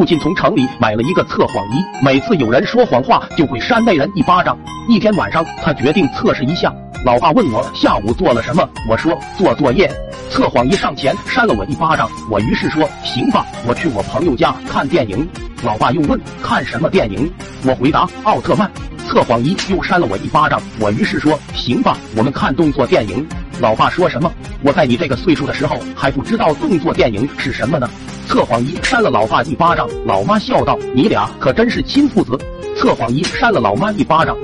父亲从城里买了一个测谎仪，每次有人说谎话，就会扇那人一巴掌。一天晚上，他决定测试一下。老爸问我下午做了什么，我说做作业。测谎仪上前扇了我一巴掌，我于是说行吧，我去我朋友家看电影。老爸又问看什么电影，我回答奥特曼。测谎仪又扇了我一巴掌，我于是说行吧，我们看动作电影。老爸说什么？我在你这个岁数的时候还不知道动作电影是什么呢？测谎仪扇了老爸一巴掌，老妈笑道：“你俩可真是亲父子。”测谎仪扇了老妈一巴掌。